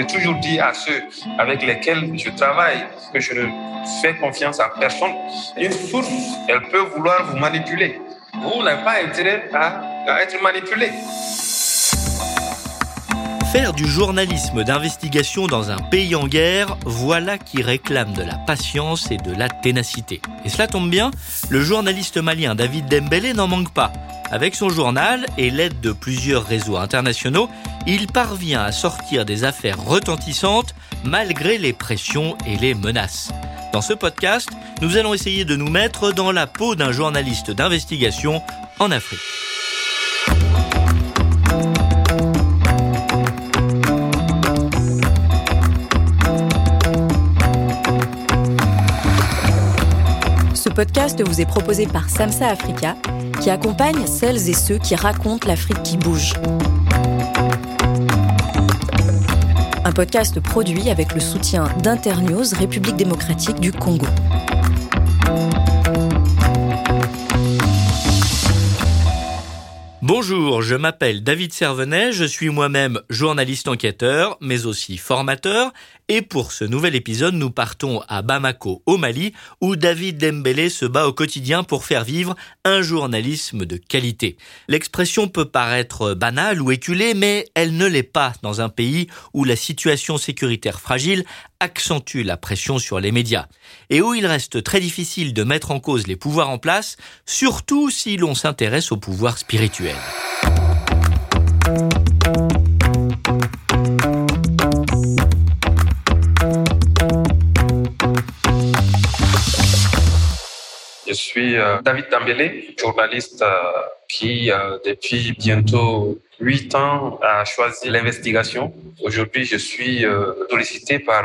J'ai toujours dit à ceux avec lesquels je travaille que je ne fais confiance à personne. Une source, elle peut vouloir vous manipuler. Vous n'avez pas intérêt à, à être manipulé. Faire du journalisme d'investigation dans un pays en guerre, voilà qui réclame de la patience et de la ténacité. Et cela tombe bien, le journaliste malien David Dembélé n'en manque pas. Avec son journal et l'aide de plusieurs réseaux internationaux, il parvient à sortir des affaires retentissantes malgré les pressions et les menaces. Dans ce podcast, nous allons essayer de nous mettre dans la peau d'un journaliste d'investigation en Afrique. Ce podcast vous est proposé par Samsa Africa, qui accompagne celles et ceux qui racontent l'Afrique qui bouge. Un podcast produit avec le soutien d'Internews République démocratique du Congo. Bonjour, je m'appelle David Servenet, je suis moi-même journaliste enquêteur, mais aussi formateur, et pour ce nouvel épisode, nous partons à Bamako, au Mali, où David Dembélé se bat au quotidien pour faire vivre un journalisme de qualité. L'expression peut paraître banale ou éculée, mais elle ne l'est pas dans un pays où la situation sécuritaire fragile accentue la pression sur les médias, et où il reste très difficile de mettre en cause les pouvoirs en place, surtout si l'on s'intéresse au pouvoir spirituel. Je suis euh, David Tambélé, journaliste euh, qui, euh, depuis bientôt huit ans, a choisi l'investigation. Aujourd'hui, je suis sollicité par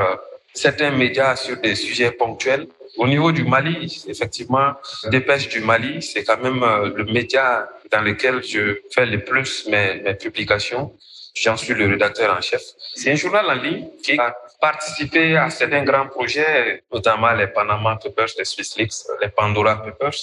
certains médias sur des sujets ponctuels. Au niveau du Mali, effectivement, Dépêche du Mali, c'est quand même le média dans lequel je fais le plus mes, mes publications. J'en suis le rédacteur en chef. C'est un journal en ligne qui a participé à certains grands projets, notamment les Panama Papers, les Swiss Leaks, les Pandora Papers.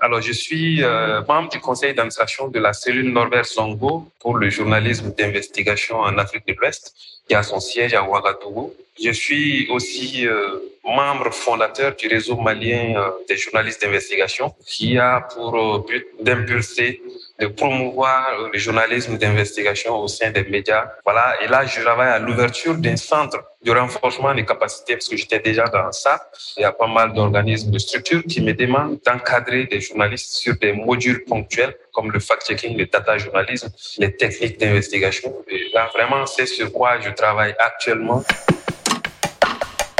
Alors, je suis euh, membre du conseil d'administration de la cellule Norbert Songo pour le journalisme d'investigation en Afrique de l'Ouest, qui a son siège à Ouagadougou. Je suis aussi euh, membre fondateur du réseau malien euh, des journalistes d'investigation, qui a pour euh, but d'impulser de promouvoir le journalisme d'investigation au sein des médias. Voilà. Et là, je travaille à l'ouverture d'un centre de renforcement des capacités parce que j'étais déjà dans ça. Il y a pas mal d'organismes, de structures qui me demandent d'encadrer des journalistes sur des modules ponctuels comme le fact-checking, le data journalisme, les techniques d'investigation. Et là, vraiment, c'est sur quoi je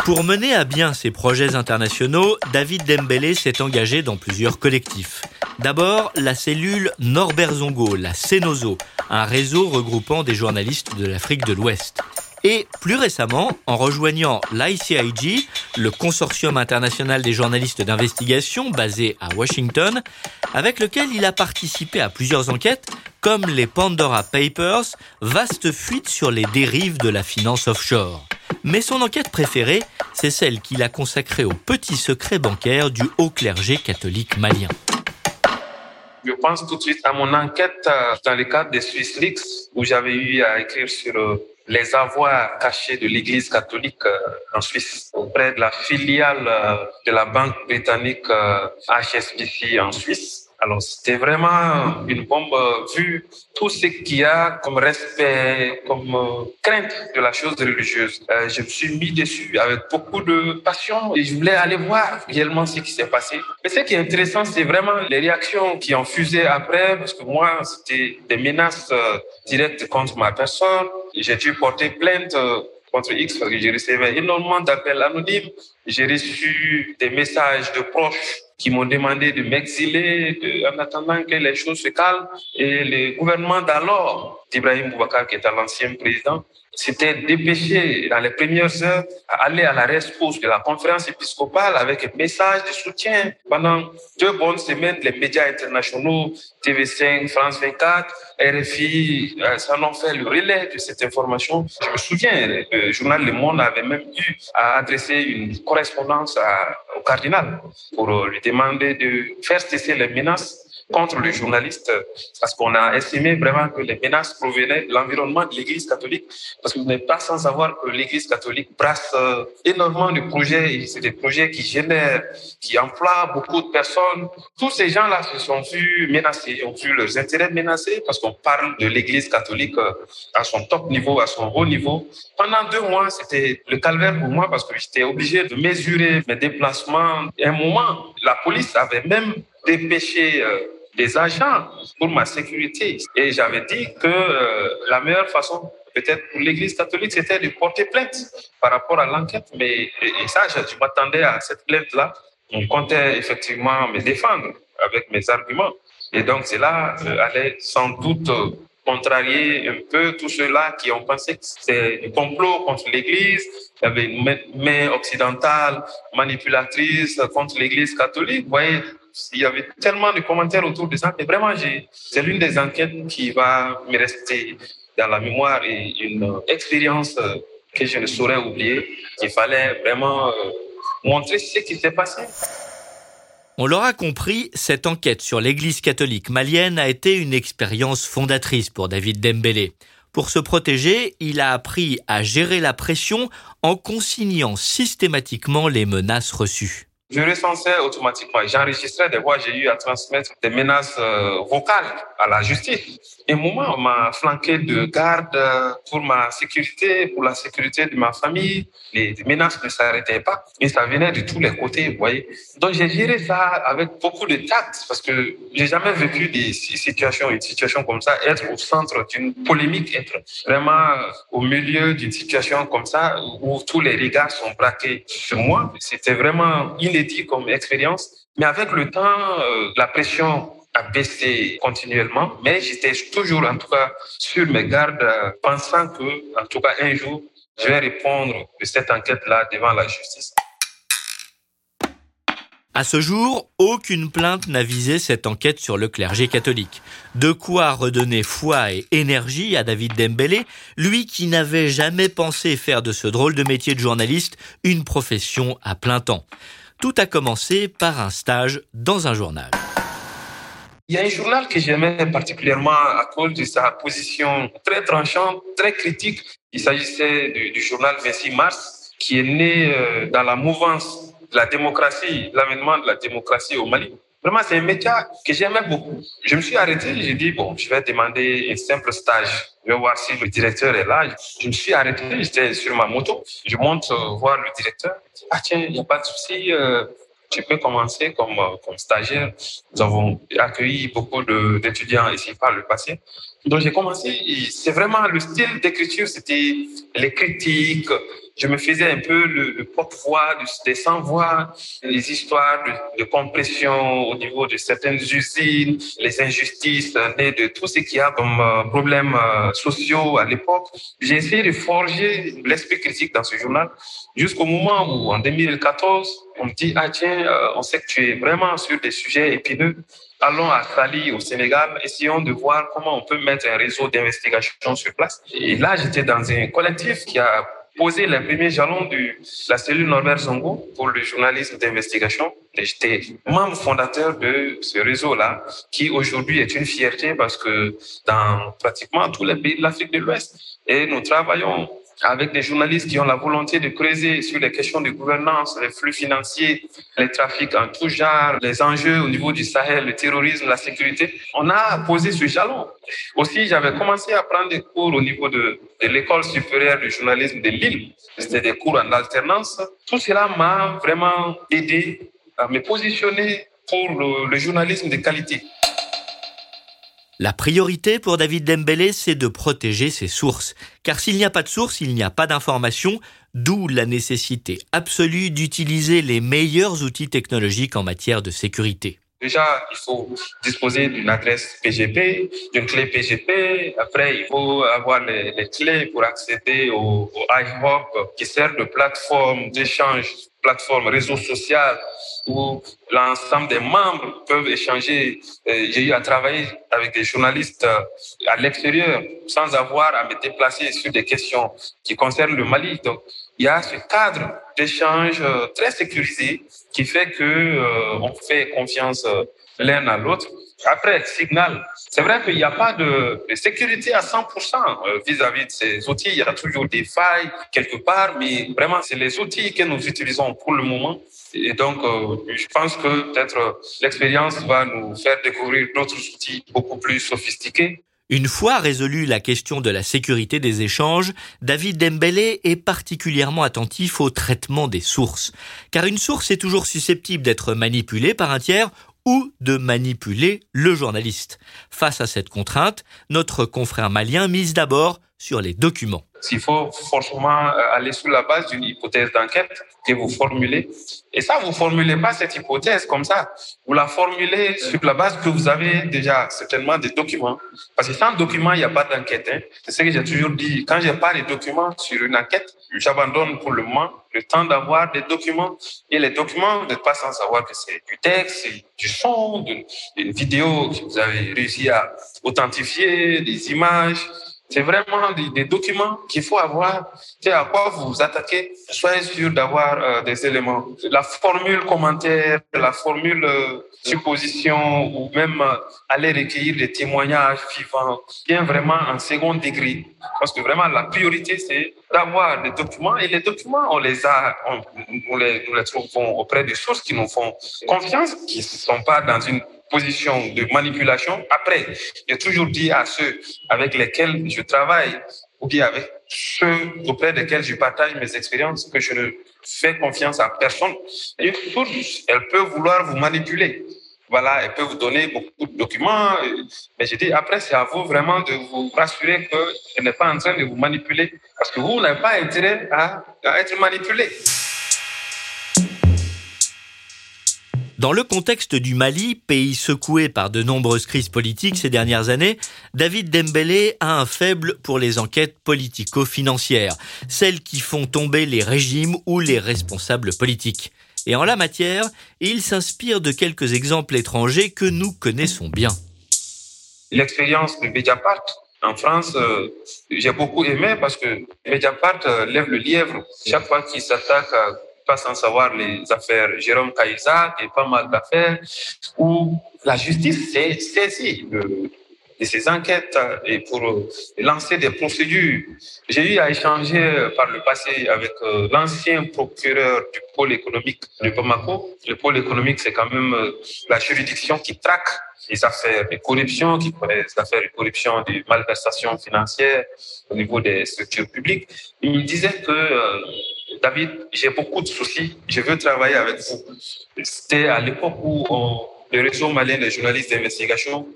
Pour mener à bien ces projets internationaux, David Dembélé s'est engagé dans plusieurs collectifs. D'abord, la cellule Norbert Zongo, la CENOZO, un réseau regroupant des journalistes de l'Afrique de l'Ouest. Et plus récemment, en rejoignant l'ICIG, le consortium international des journalistes d'investigation basé à Washington, avec lequel il a participé à plusieurs enquêtes, comme les Pandora Papers, vaste fuite sur les dérives de la finance offshore. Mais son enquête préférée, c'est celle qu'il a consacrée aux petits secrets bancaires du haut clergé catholique malien. Je pense tout de suite à mon enquête euh, dans le cadre des Swiss Leaks, où j'avais eu à écrire sur euh, les avoirs cachés de l'Église catholique euh, en Suisse auprès de la filiale de la banque britannique HSBC en Suisse. Alors, c'était vraiment une bombe vu tout ce qu'il y a comme respect, comme euh, crainte de la chose religieuse. Euh, je me suis mis dessus avec beaucoup de passion et je voulais aller voir réellement ce qui s'est passé. Mais ce qui est intéressant, c'est vraiment les réactions qui ont fusé après, parce que moi, c'était des menaces euh, directes contre ma personne. J'ai dû porter plainte contre X parce que j'ai reçu énormément d'appels anonymes. J'ai reçu des messages de proches qui m'ont demandé de m'exiler en attendant que les choses se calment. Et le gouvernement d'alors, d'Ibrahim Boubacar, qui était l'ancien président, s'était dépêché dans les premières heures à aller à la rescousse de la conférence épiscopale avec un message de soutien. Pendant deux bonnes semaines, les médias internationaux, TV5, France 24, RFI, euh, ça en ont fait le relais de cette information. Je me souviens, le journal Le Monde avait même eu à adresser une correspondance au cardinal pour lui demander de faire cesser les menaces contre les journalistes parce qu'on a estimé vraiment que les menaces provenaient de l'environnement de l'Église catholique parce que vous n'êtes pas sans savoir que l'Église catholique brasse euh, énormément de projets. C'est des projets qui génèrent, qui emploient beaucoup de personnes. Tous ces gens-là se sont vus menacés, ont vu leurs intérêts menacés parce qu'on parle de l'Église catholique euh, à son top niveau, à son haut niveau. Pendant deux mois, c'était le calvaire pour moi parce que j'étais obligé de mesurer mes déplacements. À un moment, la police avait même dépêché euh, des agents pour ma sécurité. Et j'avais dit que euh, la meilleure façon, peut-être pour l'Église catholique, c'était de porter plainte par rapport à l'enquête. Mais et ça, je, m'attendais à cette plainte-là. On comptait effectivement me défendre avec mes arguments. Et donc, cela euh, allait sans doute contrarier un peu tous ceux-là qui ont pensé que c'était du complot contre l'Église, il y avait une main occidentale manipulatrice contre l'Église catholique. Vous voyez, il y avait tellement de commentaires autour de ça. Et vraiment, c'est l'une des enquêtes qui va me rester dans la mémoire et une expérience euh, que je ne saurais oublier. Il fallait vraiment euh, montrer ce qui s'est passé. On l'aura compris, cette enquête sur l'Église catholique malienne a été une expérience fondatrice pour David Dembélé. Pour se protéger, il a appris à gérer la pression en consignant systématiquement les menaces reçues. Je recensais automatiquement, j'enregistrais des voix, j'ai eu à transmettre des menaces euh, vocales à la justice. Et moment, on m'a flanqué de garde pour ma sécurité, pour la sécurité de ma famille. Les menaces ne s'arrêtaient pas et ça venait de tous les côtés, vous voyez. Donc j'ai géré ça avec beaucoup de tact parce que j'ai jamais vécu des situations, une situation comme ça, être au centre d'une polémique, être vraiment au milieu d'une situation comme ça où tous les regards sont braqués sur moi. C'était vraiment inédit comme expérience. Mais avec le temps, euh, la pression a baissé continuellement, mais j'étais toujours, en tout cas, sur mes gardes, euh, pensant que, en tout cas, un jour, je vais répondre de cette enquête-là devant la justice. À ce jour, aucune plainte n'a visé cette enquête sur le clergé catholique. De quoi redonner foi et énergie à David Dembélé, lui qui n'avait jamais pensé faire de ce drôle de métier de journaliste une profession à plein temps. Tout a commencé par un stage dans un journal. Il y a un journal que j'aimais particulièrement à cause de sa position très tranchante, très critique. Il s'agissait du, journal 26 mars, qui est né euh, dans la mouvance de la démocratie, l'avènement de la démocratie au Mali. Vraiment, c'est un métier que j'aimais beaucoup. Je me suis arrêté, j'ai dit, bon, je vais demander un simple stage. Je vais voir si le directeur est là. Je me suis arrêté, j'étais sur ma moto. Je monte euh, voir le directeur. Ah tiens, il n'y a pas de souci. Euh, tu peux commencer comme, euh, comme stagiaire. Nous avons accueilli beaucoup d'étudiants ici par le passé. Donc j'ai commencé, c'est vraiment le style d'écriture, c'était les critiques, je me faisais un peu le, le porte-voix des sans-voix, les histoires de, de, compression au niveau de certaines usines, les injustices nées de tout ce qu'il y a comme euh, problèmes euh, sociaux à l'époque. J'ai essayé de forger l'esprit critique dans ce journal jusqu'au moment où, en 2014, on me dit, ah tiens, euh, on sait que tu es vraiment sur des sujets épineux. Allons à Sali, au Sénégal, essayons de voir comment on peut mettre un réseau d'investigation sur place. Et là, j'étais dans un collectif qui a posé les premiers jalons de la cellule Norbert Zongo pour le journalisme d'investigation. J'étais membre fondateur de ce réseau-là, qui aujourd'hui est une fierté parce que dans pratiquement tous les pays de l'Afrique de l'Ouest, et nous travaillons avec des journalistes qui ont la volonté de creuser sur les questions de gouvernance, les flux financiers, les trafics en tout genre, les enjeux au niveau du Sahel, le terrorisme, la sécurité. On a posé ce jalon. Aussi, j'avais commencé à prendre des cours au niveau de, l'école supérieure du journalisme de Lille. C'était des cours en alternance. Tout cela m'a vraiment aidé à me positionner pour le journalisme de qualité. La priorité pour David Dembélé, c'est de protéger ses sources. Car s'il n'y a pas de source, il n'y a pas d'information, d'où la nécessité absolue d'utiliser les meilleurs outils technologiques en matière de sécurité. Déjà, il faut disposer d'une adresse PGP, d'une clé PGP. Après, il faut avoir les, clés pour accéder au, au iHop qui sert de plateforme d'échange, plateforme réseau social où l'ensemble des membres peuvent échanger. J'ai eu à travailler avec des journalistes euh, à l'extérieur sans avoir à me déplacer sur des questions qui concernent le Mali. Il y a ce cadre d'échange euh, très sécurisé qui fait que on fait confiance l'un à l'autre. Après, Signal, c'est vrai qu'il n'y a pas de, sécurité à 100% euh, vis-à-vis de ces outils. Il y a toujours des failles quelque part, mais vraiment, c'est les outils que nous utilisons pour le moment. Et donc, euh, je pense que peut-être l'expérience va nous faire découvrir d'autres outils beaucoup plus sophistiqués. Une fois résolue la question de la sécurité des échanges, David Dembélé est particulièrement attentif au traitement des sources. Car une source est toujours susceptible d'être manipulée par un tiers ou de manipuler le journaliste. Face à cette contrainte, notre confrère malien mise d'abord sur les documents. Il faut forcément euh, aller sur la base d'une hypothèse d'enquête que vous formulez. Et ça, vous formulez pas cette hypothèse comme ça. Vous la formulez sur la base que vous avez déjà certainement des documents. Parce que sans document, il n'y a pas d'enquête. Hein. C'est ce que j'ai toujours dit. Quand j'ai pas les documents sur une enquête, j'abandonne pour le moment le temps d'avoir des documents. Et les documents, vous n'êtes pas sans savoir que c'est du texte, du son, d'une vidéo que vous avez réussi à authentifier, des images. C'est vraiment des, documents qu'il faut avoir. C'est à quoi vous vous attaquez. Soyez sûr d'avoir euh, des éléments. La formule commentaire, la formule euh, supposition ou même euh, aller recueillir des témoignages vivants vient vraiment en second degré. Parce que vraiment, la priorité, c'est d'avoir des documents. Et les documents, on les a, on, les, nous les trouvons auprès des sources qui nous font confiance, qui ne sont pas dans une position de manipulation. Après, j'ai toujours dit à ceux avec lesquels je travaille ou bien avec ceux auprès desquels je partage mes expériences que je ne fais confiance à personne. Une source, elle peut vouloir vous manipuler. Voilà, elle peut vous donner beaucoup de documents. Mais j'ai dit, après, c'est à vous vraiment de vous rassurer qu'elle n'est pas en train de vous manipuler. Parce que vous n'avez pas intérêt à, à être manipulé. Dans le contexte du Mali, pays secoué par de nombreuses crises politiques ces dernières années, David Dembélé a un faible pour les enquêtes politico-financières, celles qui font tomber les régimes ou les responsables politiques. Et en la matière, il s'inspire de quelques exemples étrangers que nous connaissons bien. L'expérience de Mediapart en France, euh, j'ai beaucoup aimé parce que Mediapart euh, lève le lièvre chaque fois qu'il s'attaque à pas sans savoir les affaires Jérôme Caïsa et pas mal d'affaires où la justice s'est saisie de, ces enquêtes et pour lancer des procédures. J'ai eu à échanger par le passé avec euh, l'ancien procureur du pôle économique de Bamako. Le pôle économique, c'est quand même euh, la juridiction qui traque les affaires de corruption, qui connaît les affaires de corruption, de malversation financière au niveau des structures publiques. Il me disait que euh, David, j'ai beaucoup de soucis, je veux travailler avec vous. C'était à l'époque où le réseau malien des journalistes d'investigation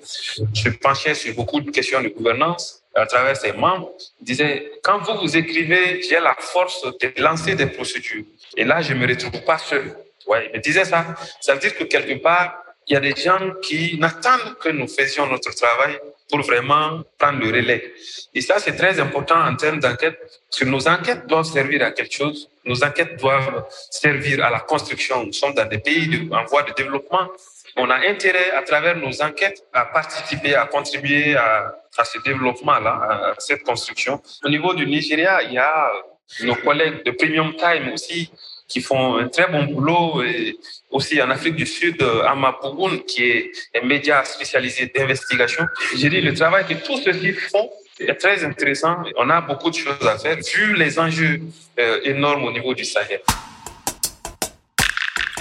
se penchait sur beaucoup de questions de gouvernance à travers ses membres. Il disait, quand vous vous écrivez, j'ai la force de lancer des procédures. Et là, je ne me retrouve pas seul. Ouais, il me disait ça. Ça veut dire que quelque part, il y a des gens qui n'attendent que nous faisions notre travail pour vraiment prendre le relais. Et ça, c'est très important en termes d'enquête, parce que nos enquêtes doivent servir à quelque chose. Nos enquêtes doivent servir à la construction. Nous sommes dans des pays en voie de développement. On a intérêt, à travers nos enquêtes, à participer, à contribuer à, à ce développement-là, à cette construction. Au niveau du Nigeria, il y a nos collègues de Premium Time aussi qui font un très bon boulot. Et aussi en Afrique du Sud, à Mapugun, qui est un média spécialisé d'investigation. J'ai dit, le travail que tous ceux-ci font est très intéressant. On a beaucoup de choses à faire vu les enjeux euh, énormes au niveau du Sahel.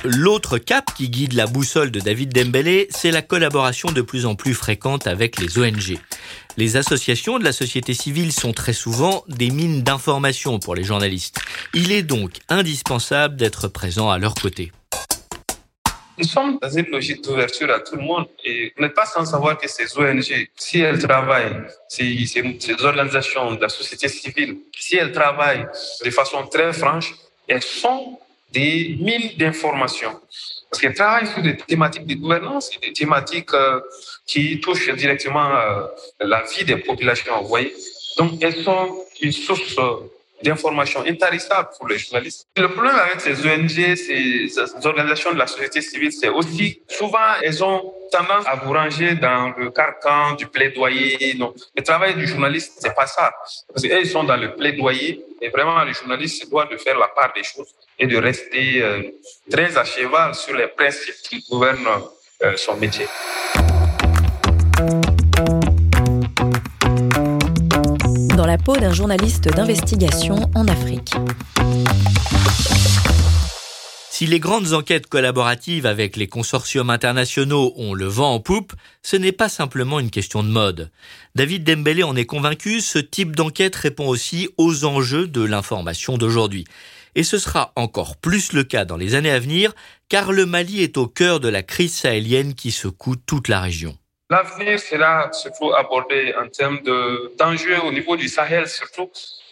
L'autre cap qui guide la boussole de David Dembélé, c'est la collaboration de plus en plus fréquente avec les ONG. Les associations de la société civile sont très souvent des mines d'informations pour les journalistes. Il est donc indispensable d'être présent à leur côté. Nous sommes dans une logique d'ouverture à tout le monde et vous n'êtes pas sans savoir que ces ONG, si elles travaillent, ces organisations de la société civile, si elles travaillent de façon très franche, elles sont des mines d'informations. Parce qu'elles travaillent sur des thématiques de gouvernance et des thématiques euh, qui touchent directement euh, la vie des populations, vous voyez. Donc, elles sont une source euh, d'informations intarissables pour les journalistes. Le problème avec ces ONG, ces, organisations de la société civile, c'est aussi souvent elles ont tendance à vous ranger dans le carcan du plaidoyer. Non, le travail du journaliste, c'est pas ça. Parce qu'ils sont dans le plaidoyer et vraiment le journaliste doit de faire la part des choses et de rester euh, très à cheval sur les principes qui gouvernent son métier. Dans la peau d'un journaliste d'investigation en Afrique. Si les grandes enquêtes collaboratives avec les consortiums internationaux ont le vent en poupe, ce n'est pas simplement une question de mode. David Dembélé en est convaincu, ce type d'enquête répond aussi aux enjeux de l'information d'aujourd'hui. Et ce sera encore plus le cas dans les années à venir, car le Mali est au cœur de la crise sahélienne qui secoue toute la région. L'avenir sera surtout abordé en termes d'enjeux au niveau du Sahel surtout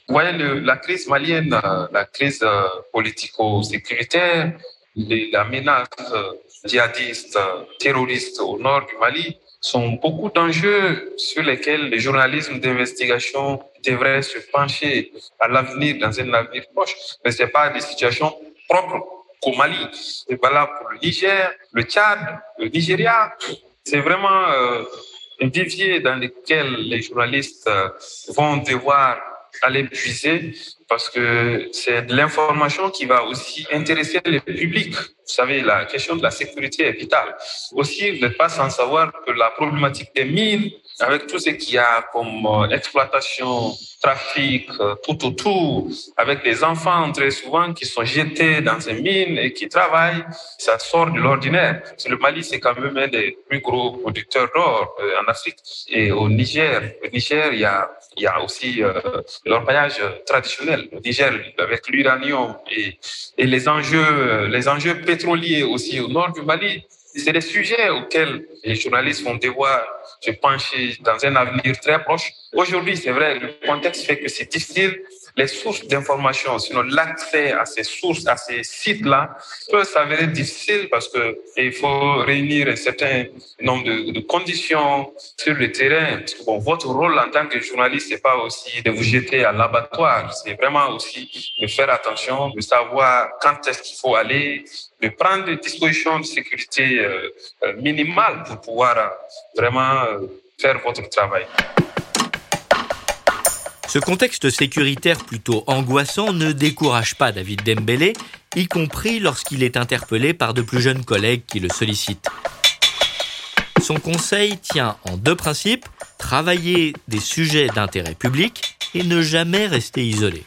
vous voyez, la crise malienne, euh, la crise euh, politico-sécuritaire, la menace euh, djihadiste, terroriste au nord du Mali sont beaucoup d'enjeux sur lesquels le journalisme d'investigation devrait se pencher à l'avenir, dans un avenir proche. Mais ce n'est pas des situations propres qu'au Mali. C'est valable pour le Niger, le Tchad, le Nigeria. C'est vraiment un vivier dans lequel les journalistes vont devoir aller puiser parce que c'est de l'information qui va aussi intéresser le public. Vous savez, la question de la sécurité est vitale. Aussi, vous n'êtes pas sans savoir que la problématique des mines, avec tout ce qu'il y a comme euh, exploitation, trafic, euh, tout autour, avec des enfants très souvent qui sont jetés dans ces mines et qui travaillent, ça sort de l'ordinaire. Le Mali, c'est quand même un des plus gros producteurs d'or euh, en Afrique. Et au Niger, au Niger, il y a, il y a aussi l'orpaillage traditionnel. Au Niger, avec l'uranium et, les enjeux pétroliers aussi au nord du Mali, c'est des sujets auxquels les journalistes vont devoir se pencher dans un avenir très proche. Aujourd'hui, c'est vrai, le contexte fait que c'est difficile. Les sources d'information, sinon l'accès à ces sources, à ces sites-là, peut s'avérer difficile parce que il faut réunir un certain nombre de, conditions sur le terrain. Parce que bon, votre rôle en tant que journaliste, c'est pas aussi de vous jeter à l'abattoir. C'est vraiment aussi de faire attention, de savoir quand est-ce qu'il faut aller, de prendre des dispositions de sécurité euh, euh, minimales pour pouvoir euh, vraiment faire votre travail. Ce contexte sécuritaire plutôt angoissant ne décourage pas David Dembélé, y compris lorsqu'il est interpellé par de plus jeunes collègues qui le sollicitent. Son conseil tient en deux principes, travailler des sujets d'intérêt public et ne jamais rester isolé.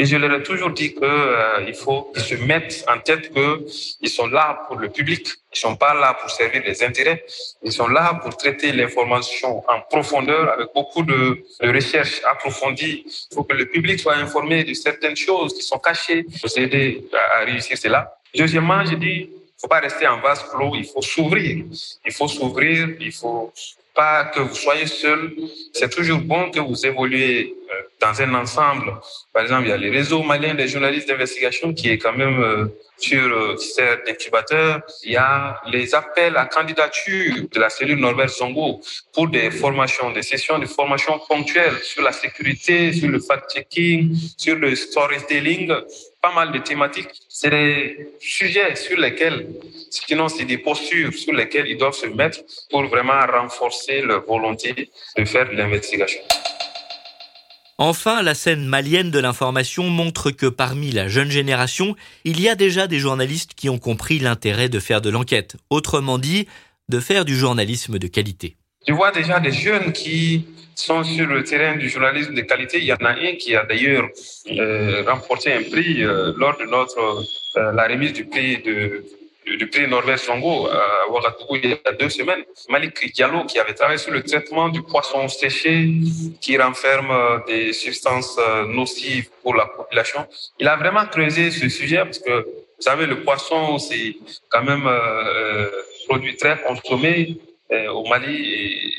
Et je leur ai toujours dit qu'il euh, faut qu'ils se mettent en tête qu'ils sont là pour le public. Ils sont pas là pour servir les intérêts. Ils sont là pour traiter l'information en profondeur avec beaucoup de, de recherches approfondies. Il faut que le public soit informé de certaines choses qui sont cachées pour aider à réussir cela. Deuxièmement, dis, il faut pas rester en vase clos, il faut s'ouvrir. Il faut s'ouvrir, il faut pas que vous soyez seul. C'est toujours bon que vous évoluez euh, dans un ensemble. Par exemple, il y a les réseaux maliens des journalistes d'investigation qui est quand même euh, sur euh, cet incubateur. Il y a les appels à candidature de la cellule Norbert Zongo pour des formations, des sessions de formation ponctuelles sur la sécurité, sur le fact-checking, sur le storytelling, pas mal de thématiques. C'est des sujets sur lesquels, sinon c'est des postures sur lesquelles ils doivent se mettre pour vraiment renforcer leur volonté de faire de l'investigation. Enfin, la scène malienne de l'information montre que parmi la jeune génération, il y a déjà des journalistes qui ont compris l'intérêt de faire de l'enquête. Autrement dit, de faire du journalisme de qualité. Je vois déjà des jeunes qui sont sur le terrain du journalisme de qualité. Il y en a un qui a d'ailleurs euh, remporté un prix euh, lors de notre euh, la remise du prix de du prix Norvège Songo à Ouagadougou il y a deux semaines. Malik Diallo, qui avait travaillé sur le traitement du poisson séché qui renferme des substances nocives pour la population, il a vraiment creusé ce sujet parce que, vous savez, le poisson, c'est quand même euh, produit très consommé au Mali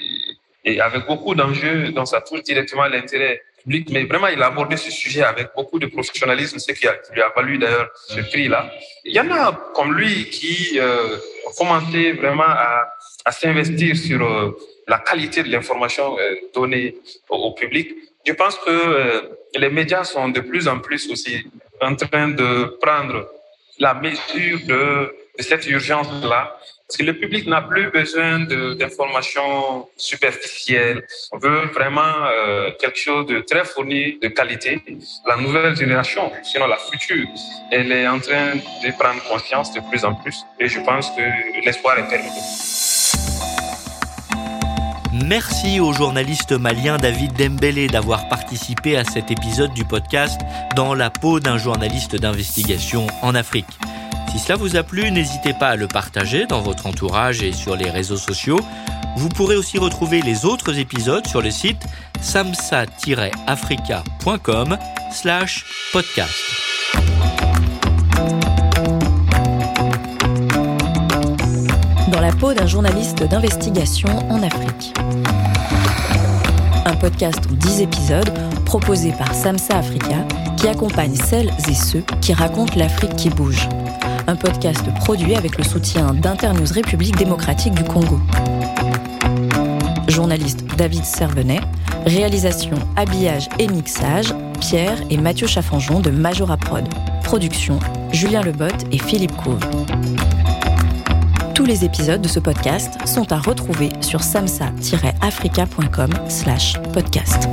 avec beaucoup d'enjeux, donc ça touche directement l'intérêt public. Mais vraiment, il a abordé ce sujet avec beaucoup de professionnalisme, ce qui, lui a valu d'ailleurs ce prix-là. Il y en a comme lui qui euh, ont commencé vraiment à, s'investir sur euh, la qualité de l'information euh, donnée au, public. Je pense que euh, les médias sont de plus en plus aussi en train de prendre la mesure de cette urgence-là Parce que le public n'a plus besoin d'informations superficielles. On veut vraiment euh, quelque chose de très fourni, de qualité. La nouvelle génération, sinon la future, elle est en train de prendre conscience de plus en plus. Et je pense que l'espoir est terminé. Merci au journaliste malien David Dembélé d'avoir participé à cet épisode du podcast Dans la peau d'un journaliste d'investigation en Afrique. Si cela vous a plu, n'hésitez pas à le partager dans votre entourage et sur les réseaux sociaux. Vous pourrez aussi retrouver les autres épisodes sur le site samsa-africa.com slash podcast. Dans la peau d'un journaliste d'investigation en Afrique. Un podcast en 10 épisodes proposé par Samsa Africa qui accompagne celles et ceux qui racontent l'Afrique qui bouge un podcast produit avec le soutien d'Internews République démocratique du Congo. Journaliste David Servenet, réalisation, habillage et mixage, Pierre et Mathieu Chaffanjon de Majora Prod. Production, Julien Lebotte et Philippe Couve. Tous les épisodes de ce podcast sont à retrouver sur samsa-africa.com/podcast.